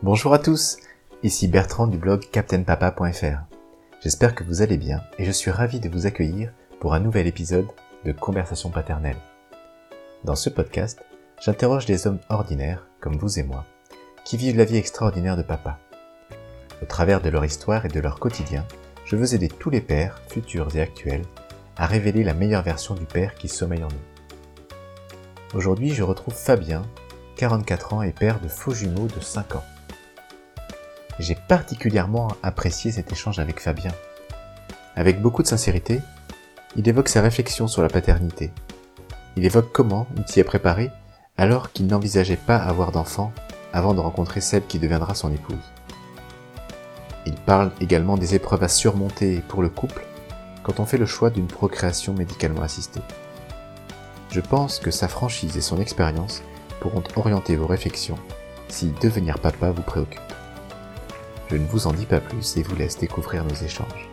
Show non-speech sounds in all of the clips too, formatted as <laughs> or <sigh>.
Bonjour à tous, ici Bertrand du blog captainpapa.fr. J'espère que vous allez bien et je suis ravi de vous accueillir pour un nouvel épisode de Conversation paternelle. Dans ce podcast, j'interroge des hommes ordinaires, comme vous et moi, qui vivent la vie extraordinaire de papa. Au travers de leur histoire et de leur quotidien, je veux aider tous les pères, futurs et actuels, à révéler la meilleure version du père qui sommeille en nous. Aujourd'hui, je retrouve Fabien, 44 ans et père de faux jumeaux de 5 ans. J'ai particulièrement apprécié cet échange avec Fabien. Avec beaucoup de sincérité, il évoque sa réflexion sur la paternité. Il évoque comment il s'y est préparé alors qu'il n'envisageait pas avoir d'enfant avant de rencontrer celle qui deviendra son épouse. Il parle également des épreuves à surmonter pour le couple quand on fait le choix d'une procréation médicalement assistée. Je pense que sa franchise et son expérience pourront orienter vos réflexions si devenir papa vous préoccupe. Je ne vous en dis pas plus et vous laisse découvrir nos échanges.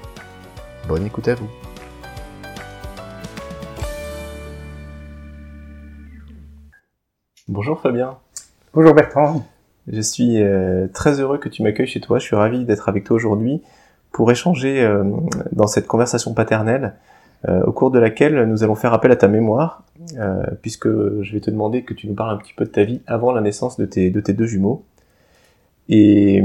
Bonne écoute à vous. Bonjour Fabien. Bonjour Bertrand. Je suis euh, très heureux que tu m'accueilles chez toi. Je suis ravi d'être avec toi aujourd'hui pour échanger euh, dans cette conversation paternelle euh, au cours de laquelle nous allons faire appel à ta mémoire puisque je vais te demander que tu nous parles un petit peu de ta vie avant la naissance de tes, de tes deux jumeaux. Et,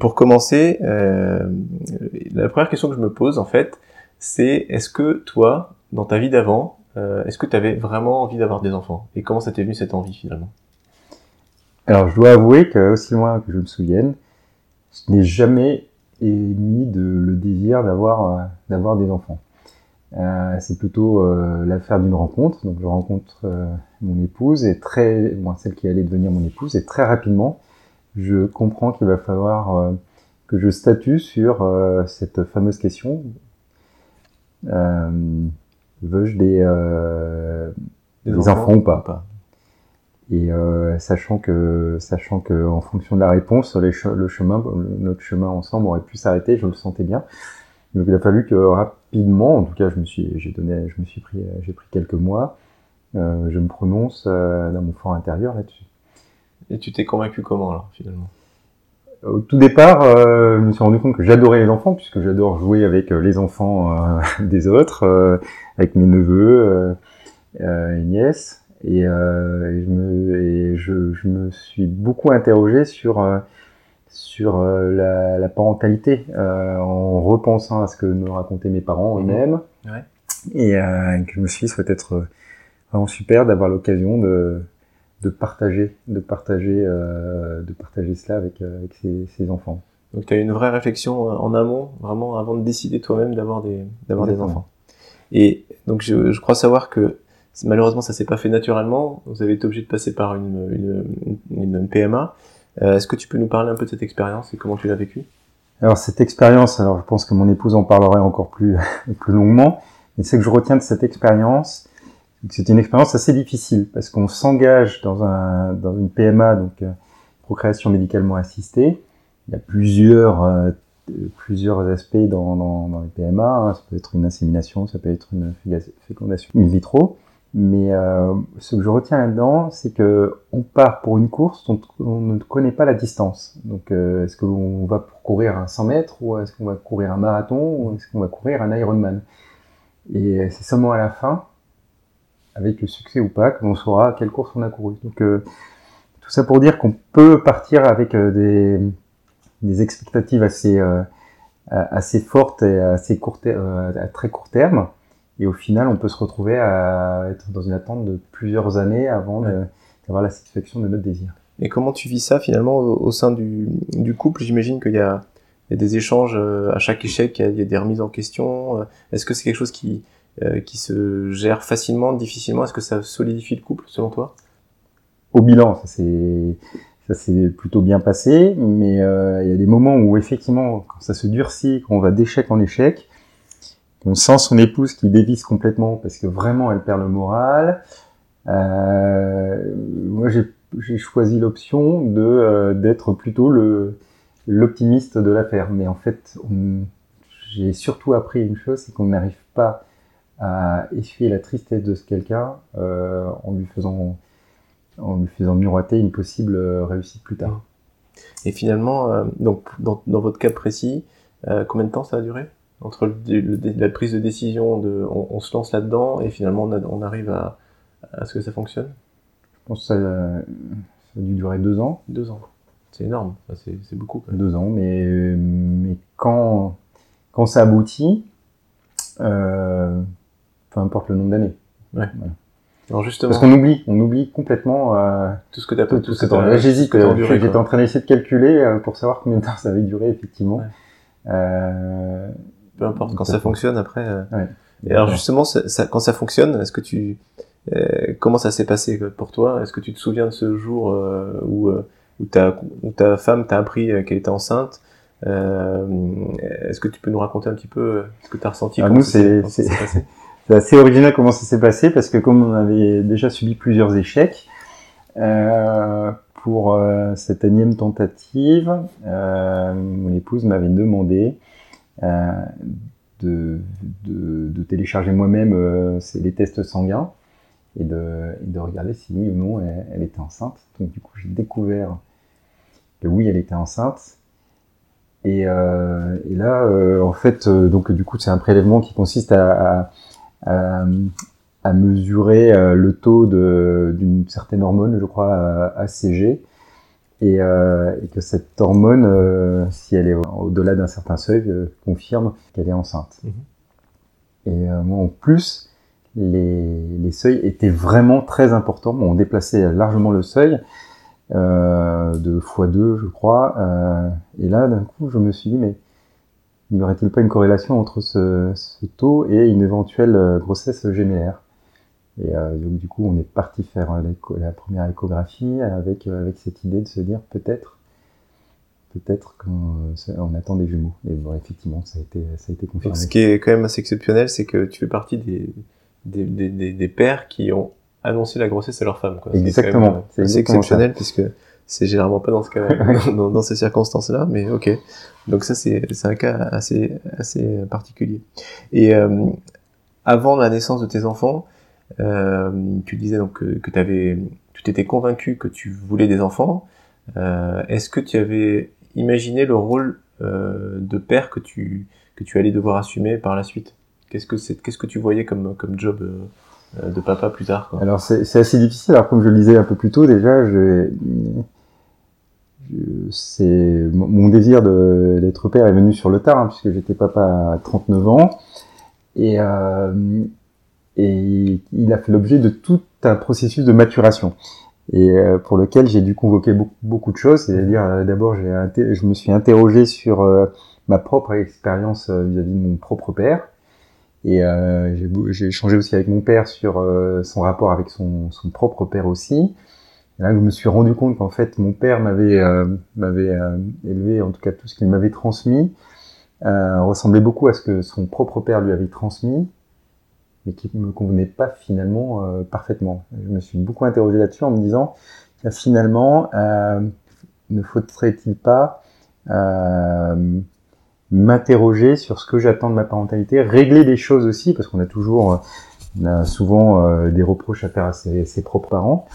pour commencer, la première question que je me pose en fait, c'est est-ce que toi, dans ta vie d'avant, est-ce que tu avais vraiment envie d'avoir des enfants? Et comment ça t'est venu cette envie finalement? Alors, je dois avouer que, aussi loin que je me souvienne, je n'ai jamais émis le désir d'avoir euh, d'avoir des enfants. Euh, c'est plutôt euh, l'affaire d'une rencontre. Donc, je rencontre mon épouse et très, celle qui allait devenir mon épouse, et très rapidement, je comprends qu'il va falloir que je statue sur cette fameuse question veux-je des, des, enfants, ou pas? et euh, sachant que, sachant que, en fonction de la réponse, les le chemin, notre chemin ensemble aurait pu s'arrêter. Je le sentais bien. Donc il a fallu que rapidement, en tout cas, je me suis, j'ai donné, je me suis pris, j'ai pris quelques mois. Euh, je me prononce euh, dans mon fort intérieur là-dessus. Et tu t'es convaincu comment alors finalement? Au tout départ, euh, je me suis rendu compte que j'adorais les enfants puisque j'adore jouer avec les enfants <laughs> des autres, avec mes neveux et nièces. Et, euh, et, je, me, et je, je, me, suis beaucoup interrogé sur, euh, sur euh, la, la, parentalité euh, en repensant à ce que me racontaient mes parents mhm. eux-mêmes. Ouais. Et que je me suis dit, ça être vraiment super d'avoir l'occasion de, de partager, de partager, de partager cela avec, avec ses, ses enfants. Donc tu as eu une vraie réflexion en amont, vraiment avant de décider toi-même d'avoir des, d'avoir des enfants. Et donc je, je crois savoir que Malheureusement, ça s'est pas fait naturellement. Vous avez été obligé de passer par une, une, une, PMA. Euh, Est-ce que tu peux nous parler un peu de cette expérience et comment tu l'as vécue? Alors cette expérience, alors je pense que mon épouse en parlerait encore plus <laughs> plus longuement. Mais c'est que je retiens de cette expérience, c'est une expérience assez difficile parce qu'on s'engage dans un dans une PMA, donc euh, procréation médicalement assistée. Il y a plusieurs euh, aspects dans, les PMA. Hein. Ça peut être une insémination, ça peut être une fécondation in vitro. Mais euh, ce que je retiens là-dedans, c'est que on part pour une course dont on ne connaît pas la distance. Donc, est-ce qu'on va courir un 100 mètres ou est-ce qu'on va courir un marathon ou est-ce qu'on va courir un Ironman? Et c'est seulement à la fin, avec le succès ou pas, que l'on saura quelle course on a couru. Donc, euh, tout ça pour dire qu'on peut partir avec euh, des, des, expectatives assez euh, assez fortes et assez court à très court terme et au final, on peut se retrouver à être dans une attente de plusieurs années avant d'avoir la satisfaction de notre désir. Et comment tu vis ça finalement au, sein du, du couple? J'imagine qu'il y, y a, des échanges à chaque échec, il y a, des remises en question. Est-ce que c'est quelque chose qui, euh, qui se gère facilement, difficilement Est-ce que ça solidifie le couple selon toi? Au bilan, ça c'est s'est plutôt bien passé, mais il y a des moments où effectivement, quand ça se durcit, quand on va d'échec en échec, on sent son épouse qui dévisse complètement parce que vraiment elle perd le moral. Euh, moi, j'ai choisi l'option de euh, d'être plutôt le l'optimiste de l'affaire. Mais en fait, j'ai surtout appris une chose, c'est qu'on n'arrive pas à essuyer la tristesse de ce quelqu'un euh, en lui faisant en lui faisant miroiter une possible réussite plus tard. Et finalement, euh, donc dans, dans, votre cas précis, euh, combien de temps ça a duré? Entre le, la prise de décision de, on, on se lance là-dedans et finalement on, a, on arrive à, à, ce que ça fonctionne? Je pense que ça, ça, a dû durer deux ans. Deux ans. C'est énorme. c'est beaucoup. Quand même. Deux ans, mais mais quand quand ça aboutit, euh, peu importe le nombre d'années. Ouais. Voilà. Alors justement. Parce qu'on oublie, on oublie complètement euh, tout ce que tu as tout, tout ce que Là, j'hésite. J'étais en train d'essayer de calculer euh, pour savoir combien de temps ça avait duré effectivement. Ouais. Euh, Peu importe. Quand ça fonctionne après. Euh... Ouais. Et alors justement, ça, ça, quand ça fonctionne, est-ce que tu euh, comment ça s'est passé pour toi? Est-ce que tu te souviens de ce jour euh, où, où, ta, où ta femme t'a appris qu'elle était enceinte? Est-ce que tu peux nous raconter un petit peu ce que tu as ressenti ah, Nous, c'est <laughs> c'est assez original comment ça s'est passé parce que comme on avait déjà subi plusieurs échecs euh, pour euh, cette énième tentative, euh, mon épouse m'avait demandé de, de, télécharger moi-même les tests sanguins et de, et de, regarder si oui ou non elle, était enceinte. Donc du coup j'ai découvert que oui elle était enceinte. Et, et là, en fait, donc du coup, c'est un prélèvement qui consiste à, à, à mesurer euh, le taux d'une certaine hormone, je crois, ACG, et, euh, et que cette hormone, euh, si elle est au-delà d'un certain seuil, confirme qu'elle est enceinte. Mhm. Et moi, en plus, les, les, seuils étaient vraiment très importants. Bon, on déplaçait largement le seuil euh, de x2, je crois. Euh, et là, d'un coup, je me suis dit, mais n'y aurait-il pas une corrélation entre ce, ce, taux et une éventuelle euh, grossesse gémellaire? Et euh, donc, du coup, on est parti faire euh, la première échographie avec, avec cette idée de se dire peut-être peut-être qu'on on attend des jumeaux. Et bon, effectivement, ça a été, ça a été confirmé. Ce qui est quand même assez exceptionnel, c'est que tu fais partie des, des, des, des, pères qui ont annoncé la grossesse à leur femme. Quoi. Exactement. C'est exceptionnel puisque c'est généralement pas dans ce cas, <laughs> dans, dans, ces circonstances-là, mais ok. Donc ça c'est un cas assez assez particulier. Et euh, avant la naissance de tes enfants, euh, tu disais donc que, que avais, tu t'étais convaincu que tu voulais des enfants. Euh, Est-ce que tu avais imaginé le rôle de père que tu que tu allais devoir assumer par la suite? Qu'est-ce que c'est Qu'est-ce que tu voyais comme comme job de papa plus tard quoi? Alors c'est assez difficile. Alors comme je le disais un peu plus tôt déjà, je c'est mon désir d'être père est venu sur le tard, hein, puisque j'étais papa à 39 ans, et, euh, et il a fait l'objet de tout un processus de maturation, et euh, pour lequel j'ai dû convoquer beaucoup, de choses. C'est-à-dire, euh, d'abord, je me suis interrogé sur ma propre expérience vis-à-vis de mon propre père, et j'ai échangé aussi avec mon père sur son rapport avec son, son propre père aussi là, je me suis rendu compte qu'en fait, mon père m'avait euh, euh, élevé, en tout cas tout ce qu'il m'avait transmis, euh, ressemblait beaucoup à ce que son propre père lui avait transmis, mais qui ne me convenait pas finalement parfaitement. Je me suis beaucoup interrogé là-dessus en me disant, finalement, ne faudrait-il pas m'interroger sur ce que j'attends de ma parentalité, régler des choses aussi, parce qu'on a toujours, on a souvent des reproches à faire à ses propres parents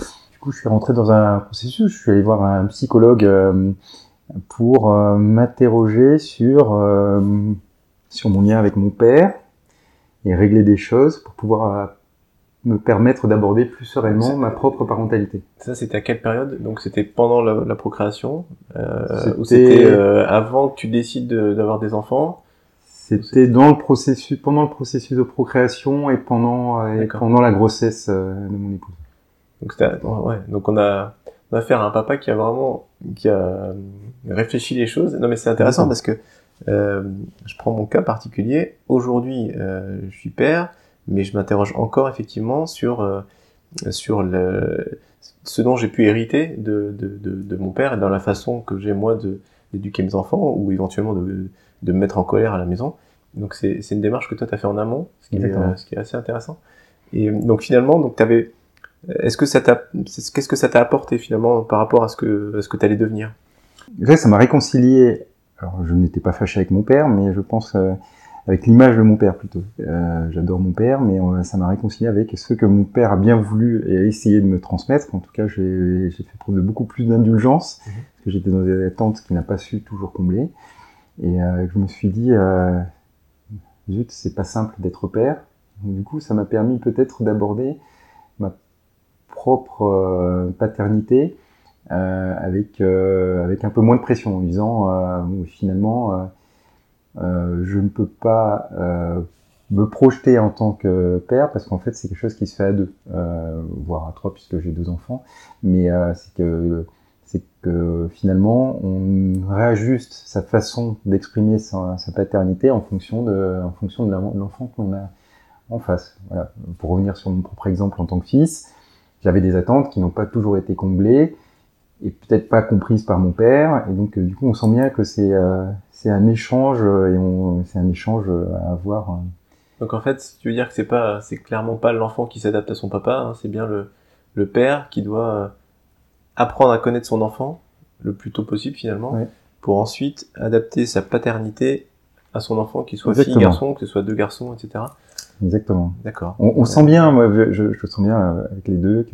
je suis rentré dans un processus. Je suis allé voir un psychologue euh, pour euh, m'interroger sur euh, sur mon lien avec mon père et régler des choses pour pouvoir me permettre d'aborder plus sereinement ma propre parentalité. Ça, c'était à quelle période? Donc, c'était pendant la, la procréation euh, ou c'était avant que tu décides d'avoir des enfants? C'était dans le processus, pendant le processus de procréation et pendant et pendant la grossesse de mon épouse. Donc, ouais, donc on a, on a affaire à un papa qui a vraiment, qui a réfléchi les choses. Non mais c'est intéressant parce que euh, je prends mon cas particulier. Aujourd'hui, euh, je suis père, mais je m'interroge encore effectivement sur euh, sur le, ce dont j'ai pu hériter de, de, de, de, mon père et dans la façon que j'ai moi d'éduquer mes enfants ou éventuellement de, de me mettre en colère à la maison. Donc c'est une démarche que toi tu as fait en amont, ce qui, est, ce qui est assez intéressant. Et donc finalement, donc tu avais est-ce que ça t'a, qu'est-ce que ça t'a apporté finalement par rapport à ce que, à ce que t'allais devenir? Déjà, ça m'a réconcilié. Alors, je n'étais pas fâché avec mon père, mais je pense euh, avec l'image de mon père plutôt. Euh, j'adore mon père, mais euh, ça m'a réconcilié avec ce que mon père a bien voulu et a essayé de me transmettre. En tout cas, j'ai fait preuve de beaucoup plus d'indulgence. Mhm. puisque j'étais dans des attentes qu'il n'a pas su toujours combler. Et euh, je me suis dit, euh, zut, c'est pas simple d'être père. du coup, ça m'a permis peut-être d'aborder propre euh, paternité avec avec un peu moins de pression, en disant finalement, je ne peux pas me projeter en tant que père parce qu'en fait c'est quelque chose qui se fait à deux, voire à trois puisque j'ai deux enfants. Mais c'est que c'est que finalement on réajuste sa façon d'exprimer sa, paternité en fonction de, en fonction de l'enfant qu'on a en face. Voilà. Pour revenir sur mon propre exemple en tant que fils, j'avais des attentes qui n'ont pas toujours été comblées et peut-être pas comprises par mon père. Et donc du coup on sent bien que c'est euh, c'est un échange et c'est un échange à avoir. Donc en fait, tu veux dire que c'est pas c'est clairement pas l'enfant qui s'adapte à son papa, hein, c'est bien le le père qui doit apprendre à connaître son enfant le plus tôt possible finalement, pour ensuite adapter sa paternité à son enfant, qu'il soit fille, garçon, que ce soit deux garçons, etc. Exactement. D'accord. On, sent bien, moi, je, je, sens bien euh, avec les deux,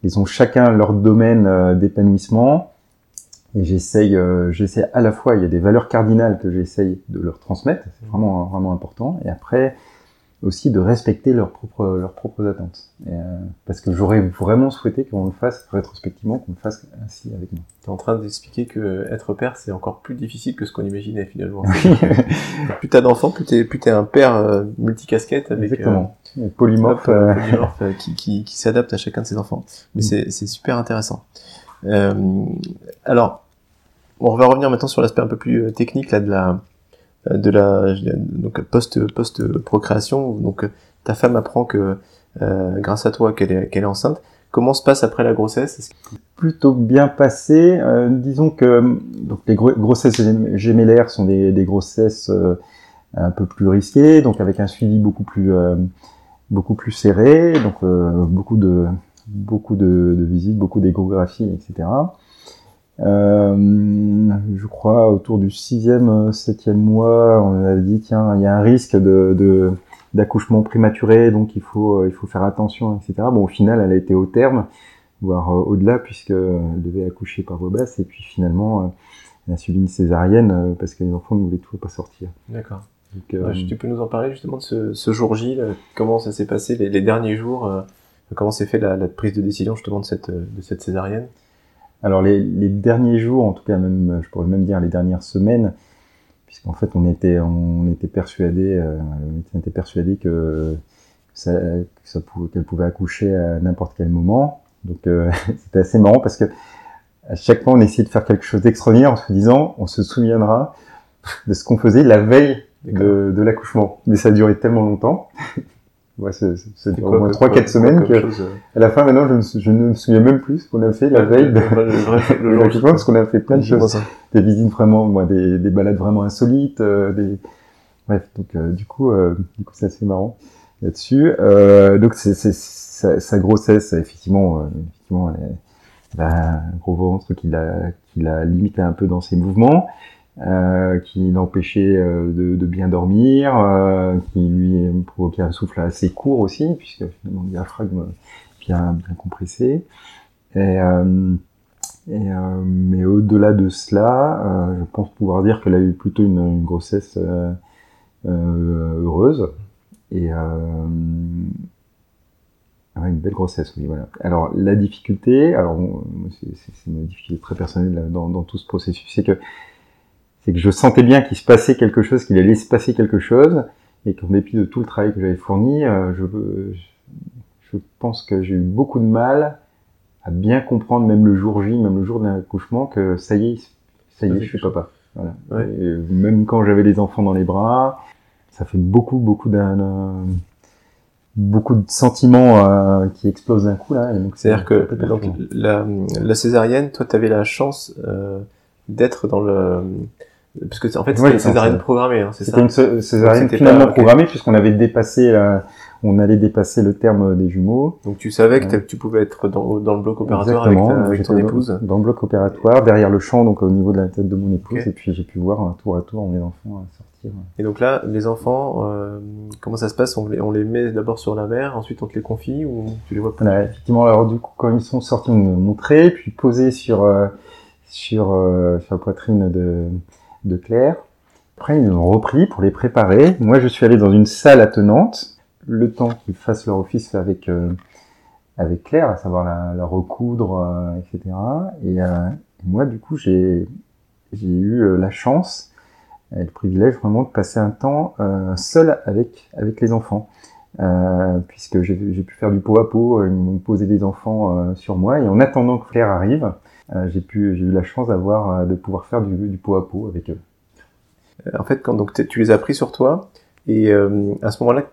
qu'ils ont chacun leur domaine euh, d'épanouissement. Et j'essaye, euh, j'essaie à la fois, il y a des valeurs cardinales que j'essaye de leur transmettre, c'est vraiment vraiment important. Et après, aussi de respecter leurs propres leurs propres attentes. Et, euh, parce que j'aurais vraiment souhaité qu'on le fasse rétrospectivement, qu'on le fasse ainsi avec nous. Tu es en train d'expliquer que être père c'est encore plus difficile que ce qu'on imaginait finalement. <laughs> <laughs> plus t'as d'enfants, plus t'es plus t'es un père euh, multicasquette avec Exactement. Euh, polymorphe, euh, polymorphe qui, qui, qui s'adapte à chacun de ses enfants. Mais mm. c'est c'est super intéressant. alors on va revenir maintenant sur l'aspect un peu plus technique là de la de la donc post post procréation donc ta femme apprend que euh, grâce à toi qu'elle est qu'elle est enceinte comment se passe après la grossesse? Plutôt bien passé euh, disons que donc les grossesses gémellaires sont des, des grossesses euh, un peu plus risquées donc avec un suivi beaucoup plus beaucoup plus serré donc beaucoup de beaucoup de, visites beaucoup d'échographies etc euh, je crois autour du sixième, euh, septième mois, on a dit tiens, il y a un risque de, d'accouchement prématuré, donc il faut euh, il faut faire attention, etc. Bon, au final, elle a été au terme, voire au-delà, puisque elle devait accoucher par voie basse, et puis finalement, elle a subi une césarienne parce que les enfants ne voulaient toujours pas sortir. D'accord. Tu peux nous en parler justement de ce, ce jour J, comment ça s'est passé les, derniers jours, comment s'est fait la, la, prise de décision justement de cette de cette césarienne? Alors les, les, derniers jours, en tout cas même, je pourrais même dire les dernières semaines, puisqu'en fait on était, on était persuadé, euh, on était persuadé que ça, ça pouvait, qu'elle pouvait accoucher à n'importe quel moment. Donc euh, <laughs> c'était assez marrant parce que à chaque fois on essayait de faire quelque chose d'extraordinaire en se disant, on se souviendra de ce qu'on faisait la veille de, de l'accouchement. Mais ça a duré tellement longtemps <laughs> Ouais, c'est dure au moins 3-4 semaines que, euh à la fin, maintenant, je, ne, je ne me souviens même plus ce qu'on a fait la veille de, le, <laughs> parce qu'on a fait plein de choses. Des visites vraiment, moi, des, des balades vraiment insolites, euh, des, bref, donc, euh, du coup, du coup, c'est assez marrant là-dessus. donc, c'est, sa, sa, grossesse, effectivement, effectivement, elle, a un gros ventre qui l'a, qui l'a limité un peu dans ses mouvements euh, qui l'empêchait euh, de, bien dormir, euh, qui lui provoquait un souffle assez court aussi, puisque finalement le diaphragme bien, bien compressé. Mais au-delà de cela, je pense pouvoir dire qu'elle a eu plutôt une, grossesse heureuse et une belle grossesse, oui, voilà. Alors la difficulté, alors c'est une difficulté très personnelle dans tout ce processus, c'est que c'est que je sentais bien qu'il se passait quelque chose, qu'il allait se passer quelque chose, et qu'en dépit de tout le travail que j'avais fourni, euh, je, je pense que j'ai eu beaucoup de mal à bien comprendre, même le jour J, même le jour d'un accouchement, que ça y est, ça y est, je suis papa. Voilà. même quand j'avais les enfants dans les bras, ça fait beaucoup, beaucoup d'un beaucoup de sentiments euh, qui explosent d'un coup là. C'est-à-dire que donc, la, la, césarienne, toi, tu avais la chance euh, d'être dans le parce que en fait c'était une césarienne programmée, hein, c'est ça. C'était une césarienne finalement programmée puisqu'on avait dépassé, la... on allait dépasser le terme des jumeaux. Donc tu savais que tu pouvais être dans, dans le bloc opératoire avec, ta, avec ton épouse. Dans, le bloc opératoire, derrière le champ, donc au niveau de la tête de mon épouse, et puis j'ai pu voir un tour à tour mes enfants sortir. Et donc là, les enfants, euh, comment ça se passe? On les, on les met d'abord sur la mer, ensuite on te les confie ou tu les vois pas Effectivement, alors du coup, quand ils sont sortis, on nous montrait, puis posés sur euh, sur, sur la poitrine de, de Claire. Après, ils ont repris pour les préparer. Moi, je suis allé dans une salle attenante, le temps qu'ils fassent leur office avec avec Claire, à savoir la, recoudre, etc. Et moi, du coup, j'ai j'ai eu la chance et le privilège vraiment de passer un temps euh, seul avec avec les enfants, euh, puisque j'ai pu faire du pot à pot, ils m'ont posé des enfants euh, sur moi, et en attendant que Claire arrive, euh, j'ai eu la chance d'avoir euh, de pouvoir faire du, du pot à pot avec eux. En fait, quand donc tu les as pris sur toi, et à ce moment-là,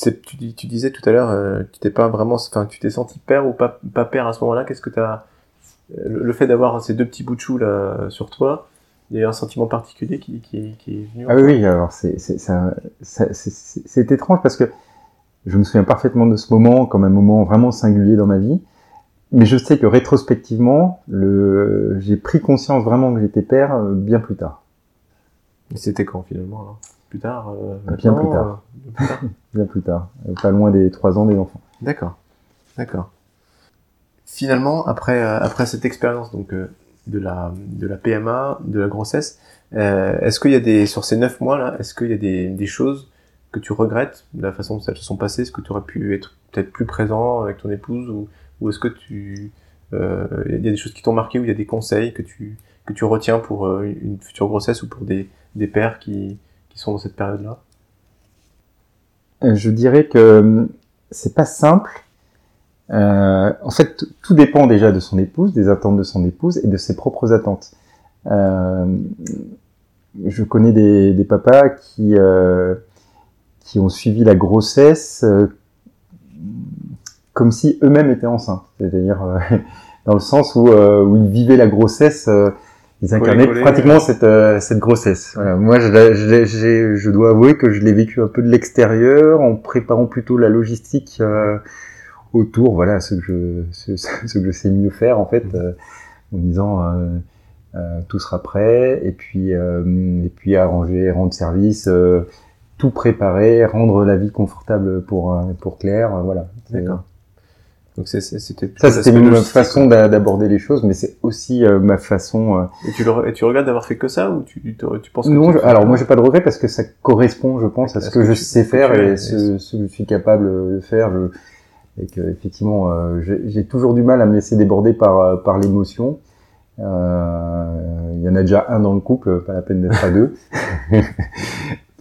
tu, tu, disais tout à l'heure, tu t'es pas vraiment, enfin, tu t'es senti père ou pas, pas père à ce moment-là. Qu'est-ce que tu as, le, le fait d'avoir ces deux petits bouts de chou là sur toi, il y a un sentiment particulier qui, qui, qui est venu. Ah oui, alors c'est c'est étrange parce que je me souviens parfaitement de ce moment comme un moment vraiment singulier dans ma vie, mais je sais que rétrospectivement, le j'ai pris conscience vraiment que j'étais père euh, bien plus tard. Et c'était quand finalement Plus tard euh, bien, plus tard. Euh, bien plus tard? <laughs> bien plus tard. Pas loin des trois ans des enfants. D'accord, d'accord. Finalement, après après cette expérience donc de la, de la PMA, de la grossesse. Est-ce qu'il y a des, sur ces neuf mois là, est-ce qu'il y a des, des choses que tu regrettes de la façon dont elles se sont passées? Est-ce que tu aurais pu être peut-être plus présent avec ton épouse ou, est-ce que tu, euh, il y a des choses qui t'ont marqué ou il y a des conseils que tu, que tu retiens pour euh, une future grossesse ou pour des, des pères qui, qui sont dans cette période-là? Euh, Je dirais que c'est pas simple. En fait, tout dépend déjà de son épouse, des attentes de son épouse et de ses propres attentes. Je connais des, des papas qui qui ont suivi la grossesse euh, comme si eux-mêmes étaient enceintes, c'est-à-dire euh, <laughs> dans le sens où, où ils vivaient la grossesse ils incarnaient pratiquement cette, cette grossesse. Voilà. Moi, je, je, je, dois avouer que je l'ai vécu un peu de l'extérieur, en préparant plutôt la logistique euh, autour, voilà, ce que je, ce, <laughs> ce, que je sais mieux faire en fait, euh, en disant euh, euh, tout sera prêt et puis et puis arranger, rendre service, tout préparer, rendre la vie confortable pour pour Claire, voilà. D'accord. Donc c'était ça c'était ma façon d'aborder les choses, mais c'est aussi ma façon. Et tu le, et tu regrettes d'avoir fait que ça ou tu tu, penses que non Alors moi j'ai pas de regret parce que ça correspond, je pense, à ce que, je sais faire et ce, ce, que je suis capable de faire. Je, et que effectivement euh, j'ai toujours du mal à me laisser déborder par euh, par l'émotion. Euh, il y en a déjà un dans le couple, pas la peine d'être à deux. <laughs>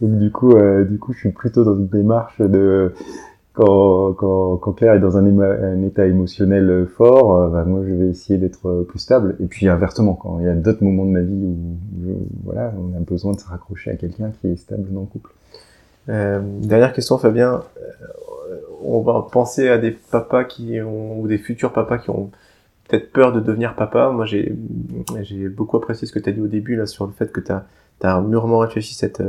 Donc du coup, du coup, je suis plutôt dans une démarche de quand, quand, quand Claire est dans un, état émotionnel fort, bah, moi je vais essayer d'être plus stable. Et puis inversement, quand il y a d'autres moments de ma vie où, voilà, on a besoin de se raccrocher à quelqu'un qui est stable dans le couple. Euh, dernière question, Fabien on va penser à des papas qui ou des futurs papas qui ont peut-être peur de devenir papa. Moi, j'ai, beaucoup apprécié ce que tu as dit au début là sur le fait que tu as, as mûrement réfléchi cette,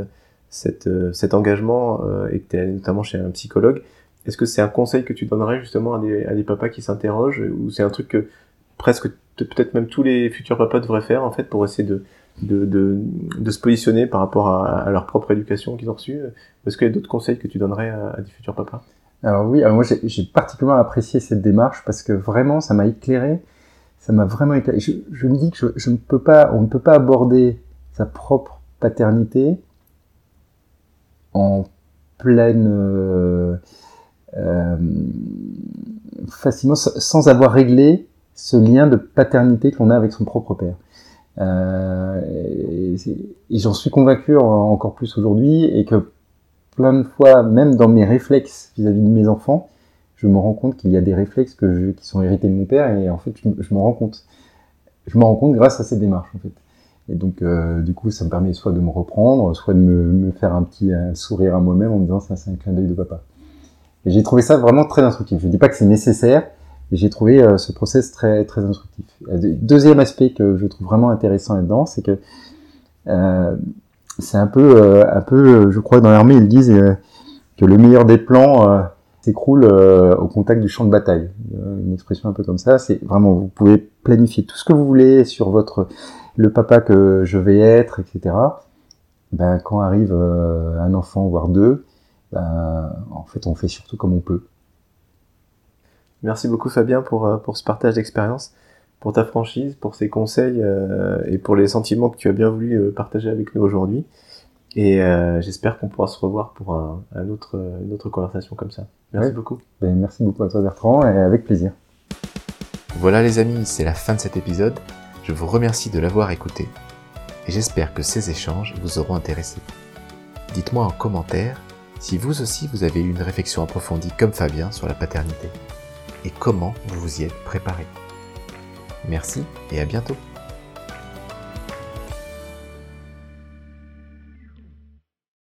cette, cet engagement euh, et que tu es notamment chez un psychologue. Est-ce que c'est un conseil que tu donnerais justement à des, à des papas qui s'interrogent ou c'est un truc que presque peut-être même tous les futurs papas devraient faire en fait pour essayer de, de, de, de se positionner par rapport à, leur propre éducation qu'ils ont reçue? Est-ce qu'il y a d'autres conseils que tu donnerais à des futurs papas? Alors oui, moi j'ai particulièrement apprécié cette démarche parce que vraiment ça m'a éclairé, ça m'a vraiment éclairé. Je, je, me dis que je, ne peux pas, on ne peut pas aborder sa propre paternité en pleine euh, euh, facilement sans avoir réglé ce lien de paternité qu'on a avec son propre père. Euh, et, et j'en suis convaincu encore plus aujourd'hui et que plein de fois, même dans mes réflexes vis-à-vis de mes enfants, je me rends compte qu'il y a des réflexes que je, qui sont hérités de mon père et en fait, je, je m'en rends compte. Je m'en rends compte grâce à cette démarche, en fait. Et donc, euh, du coup, ça me permet soit de me reprendre, soit de me, faire un petit sourire à moi-même en me disant ça, c'est un clin d'œil de papa. Et j'ai trouvé ça vraiment très instructif. Je dis pas que c'est nécessaire, mais j'ai trouvé euh, ce process très très instructif. Deuxième aspect que je trouve vraiment intéressant là-dedans, c'est que euh, c'est un peu, un peu, je crois, dans l'armée, ils disent que le meilleur des plans s'écroule au contact du champ de bataille. Une expression un peu comme ça. C'est vraiment, vous pouvez planifier tout ce que vous voulez sur votre, le papa que je vais être, etc. Ben, quand arrive un enfant, voire deux, ben, en fait, on fait surtout comme on peut. Merci beaucoup Fabien pour, pour ce partage d'expérience. pour ta franchise, pour ces conseils et pour les sentiments que tu as bien voulu partager avec nous aujourd'hui. Et j'espère qu'on pourra se revoir pour un, autre, une autre conversation comme ça. Merci beaucoup. Ben, merci beaucoup à toi Bertrand et avec plaisir. Voilà les amis, c'est la fin de cet épisode. Je vous remercie de l'avoir écouté et j'espère que ces échanges vous auront intéressé. Dites-moi en commentaire si vous aussi vous avez eu une réflexion approfondie comme Fabien sur la paternité et comment vous vous y êtes préparé. Merci et à bientôt.